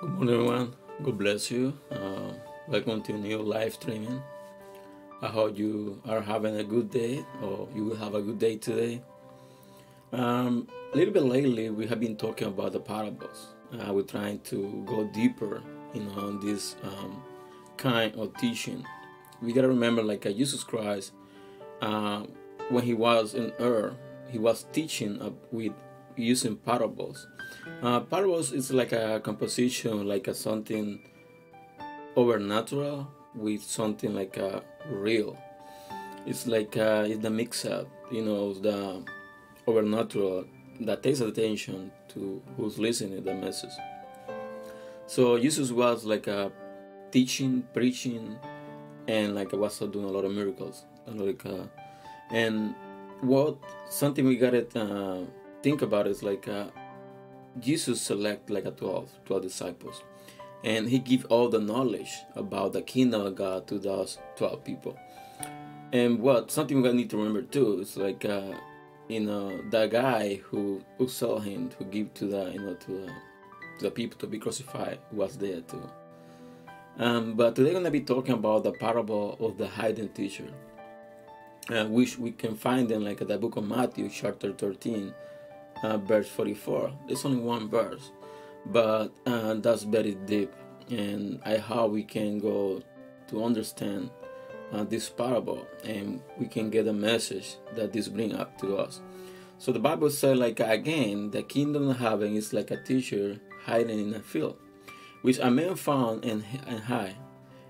Good morning, everyone. God bless you. Uh, welcome to new live streaming. I hope you are having a good day, or you will have a good day today. Um, a little bit lately, we have been talking about the parables. Uh, we're trying to go deeper, you know, on this um, kind of teaching. We gotta remember, like uh, Jesus Christ, uh, when he was in earth, he was teaching with using parables. Uh, parables is like a composition, like a something overnatural with something like a real. It's like uh, it's the mix up, you know, the overnatural that takes attention to who's listening the message. So Jesus was like a teaching, preaching, and like was doing a lot of miracles. Like, uh, and what something we got it. uh, think about is like uh, Jesus select like a 12, 12 disciples, and he give all the knowledge about the kingdom of God to those twelve people. And what something we need to remember too is like uh, you know the guy who who saw him who give to the you know to the, to the people to be crucified was there too. Um, but today we're gonna be talking about the parable of the hidden treasure, uh, which we can find in like the book of Matthew, chapter thirteen, uh, verse forty-four. There's only one verse, but uh, that's very deep, and I how we can go to understand uh, this parable, and we can get a message that this bring up to us. So the Bible said, like again, the kingdom of heaven is like a teacher hiding in a field which a man found and, and hide,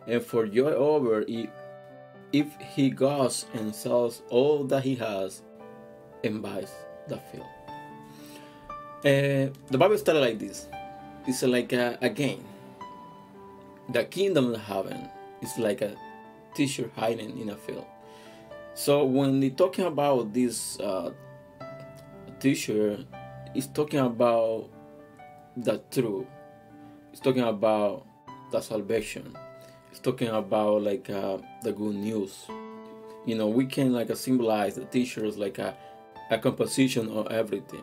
and for joy over it, if he goes and sells all that he has and buys the field. Uh, the Bible started like this. It's like a, a game. The kingdom of heaven is like a teacher hiding in a field. So when they're talking about this uh, teacher, it's talking about the truth it's talking about the salvation it's talking about like uh, the good news you know we can like symbolize the teachers like a, a composition of everything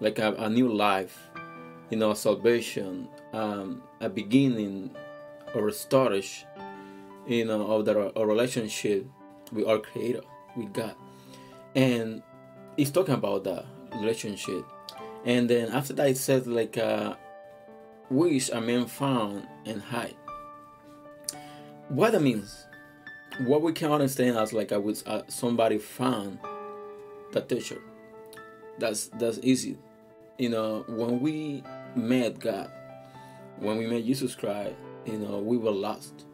like a, a new life you know salvation um, a beginning or a storage you know of the a relationship with our creator with god and he's talking about the relationship and then after that it says like uh, which a man found and hide. What that means, what we can understand as like I was uh, somebody found the teacher. That's that's easy. You know, when we met God, when we met Jesus Christ, you know, we were lost.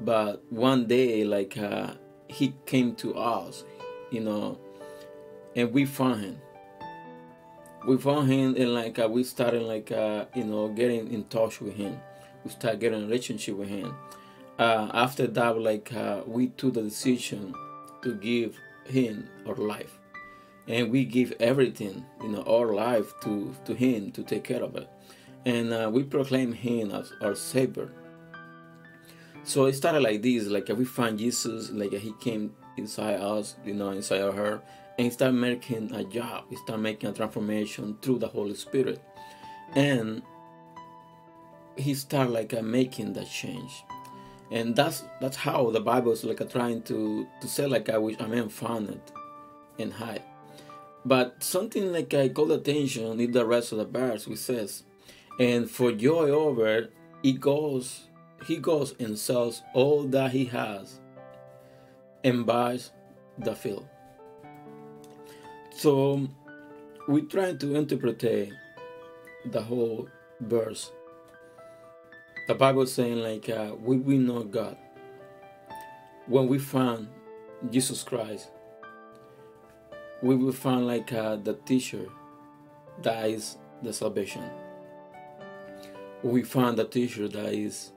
But one day, like uh, He came to us, you know, and we found Him. We found him and like uh, we started like uh, you know getting in touch with him. We started getting a relationship with him. Uh, after that like uh, we took the decision to give him our life and we give everything you know our life to to him to take care of it and uh, we proclaim him as our savior so it started like this like we find jesus like he came inside us you know inside of her and start making a job, start making a transformation through the Holy Spirit. And he start like uh, making that change. And that's that's how the Bible is like uh, trying to to say like I wish a man found it and hide. But something like I call attention in the rest of the verse which says, and for joy over he goes he goes and sells all that he has and buys the field. So we try to interpret the whole verse. The Bible saying like uh, we will know God when we find Jesus Christ. We will find like uh, the teacher that is the salvation. We find the teacher that is,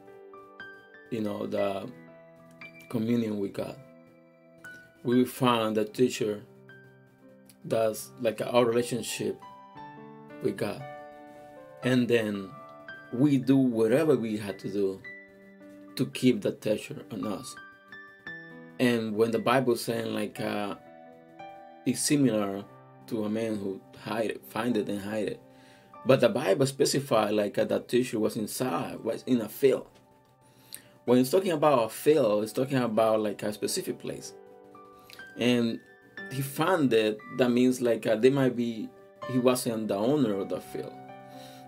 you know, the communion with God. We will find the teacher that's like our relationship with God. And then we do whatever we had to do to keep the treasure on us. And when the Bible saying like uh, it's similar to a man who hide it, find it and hide it. But the Bible specified like uh, that tissue was inside, was in a field. When it's talking about a field, it's talking about like a specific place. And he found it, that means like uh, they might be he wasn't the owner of the field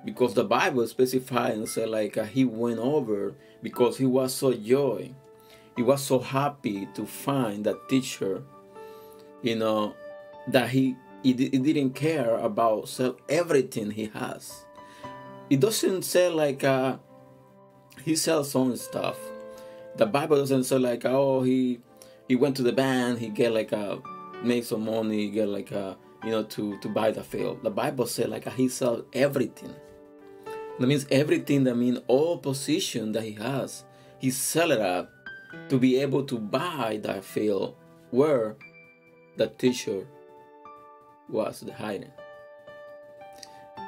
because the bible specified and said like uh, he went over because he was so joy he was so happy to find that teacher you know that he he, he didn't care about sell everything he has. It doesn't say like uh he sells some stuff. The bible doesn't say like uh, oh he he went to the band he get like uh, a make some money get like a you know to to buy the field. The bible said like he sell everything. That means everything that means all position that he has he sell it up to be able to buy that field where the teacher was the hiding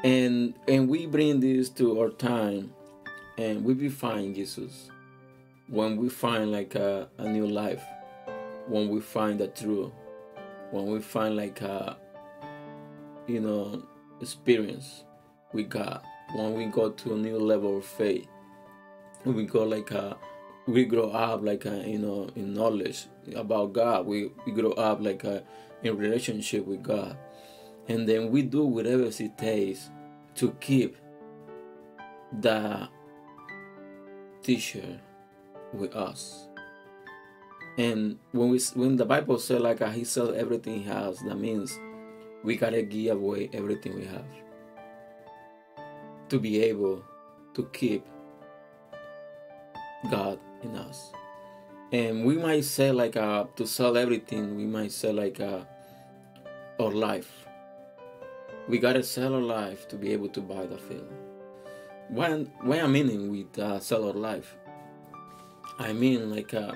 and and we bring this to our time and we find jesus. When we find like a, a new life when we find the truth when we find like a you know experience with god when we go to a new level of faith we go like a we grow up like a, you know in knowledge about god. We, we grow up like a, in relationship with god. And then we do whatever it takes to keep the teacher with us. And when we when the bible says like uh, he sells everything he has that means we gotta give away everything we have to be able to keep god in us and we might say like uh to sell everything we might say like uh our life. We gotta sell our life to be able to buy the field when when i'm meaning with uh, sell our life i mean like uh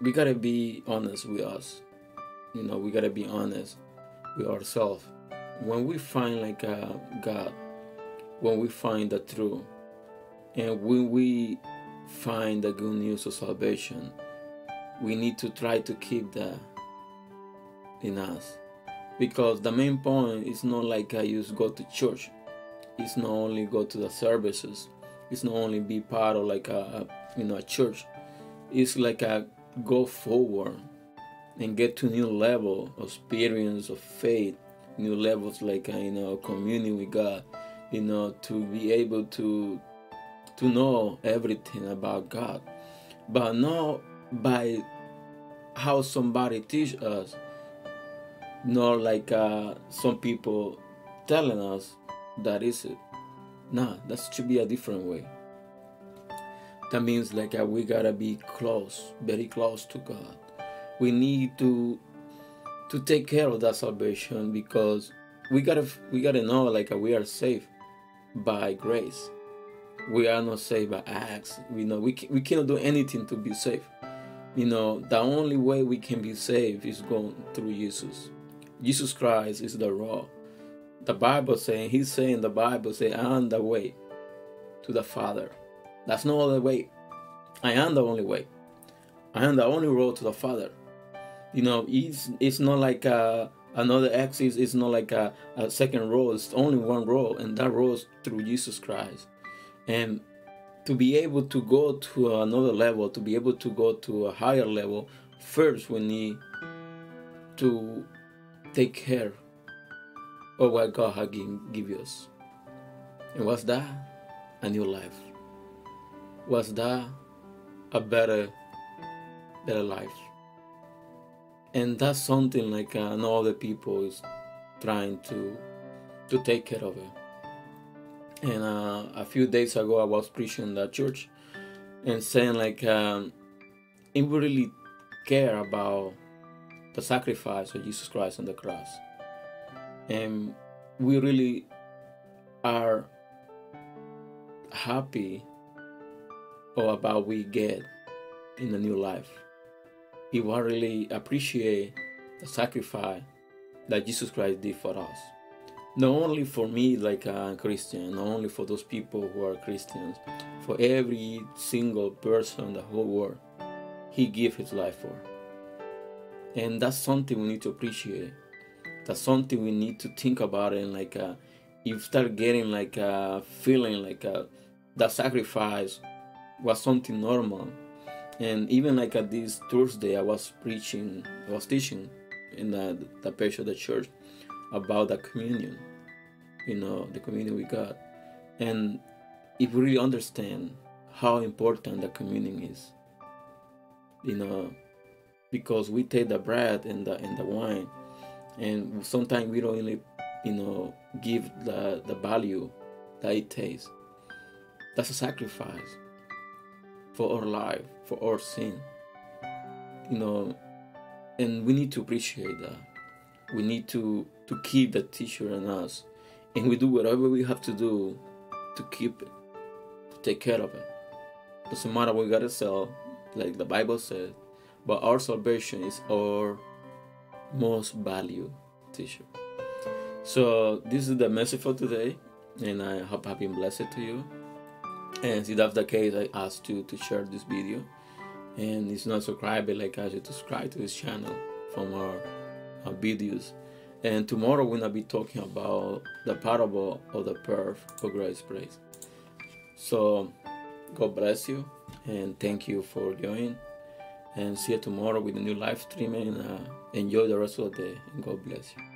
we gotta be honest with us. You know we gotta be honest with ourselves. When we find like uh, god when we find the truth and when we find the good news of salvation we need to try to keep that in us. Because the main point is not like i just go to church. It's not only go to the services. It's not only be part of like a, a you know a church. It's like a go forward and get to new level of experience of faith new levels like uh, you know communion with god you know to be able to to know everything about god. But not by how somebody teach us not like uh, some people telling us that is it. Nah that should be a different way. That means like uh, we gotta be close very close to god. We need to to take care of that salvation because we gotta we gotta know like uh, we are saved by grace we are not saved by acts we know we, we cannot do anything to be saved you know the only way we can be saved is going through jesus jesus christ is the rock the bible saying he's saying the bible say i'm the way to the father that's no other way. I am the only way. I am the only road to the Father. You know, it's it's not like uh, another exit. It's not like a, a second road. It's only one road, and that road is through Jesus Christ. And to be able to go to another level, to be able to go to a higher level, first we need to take care of what God has given us. And what's that? A new life was that a better better life and that's something like uh, no other people is trying to to take care of it and uh, a few days ago i was preaching in that church and saying like um, if we really care about the sacrifice of jesus christ on the cross and we really are happy or about we get in a new life. If we really appreciate the sacrifice that Jesus Christ did for us. Not only for me, like a Christian, not only for those people who are Christians, for every single person in the whole world, He gave His life for. And that's something we need to appreciate. That's something we need to think about and like uh, you start getting like a feeling like a, that sacrifice was something normal and even like at this thursday i was preaching i was teaching in the, the of the church about the communion you know the communion with God. and if we really understand how important the communion is you know because we take the bread and the and the wine and sometimes we don't really you know give the the value that it takes that's a sacrifice for our life for our sin you know and we need to appreciate that we need to to keep the teacher in us. And we do whatever we have to do to keep it to take care of it. Doesn't matter we gotta sell like the bible says but our salvation is our most valued teacher. So this is the message for today and i hope i've been blessed to you. And if that's the case i ask you to share this video. And it's not subscribed like i should subscribe to this channel for more our videos and tomorrow we're gonna be talking about the parable of the pearl of great price. So god bless you and thank you for joining. And see you tomorrow with a new live streaming uh, enjoy the rest of the day and god bless you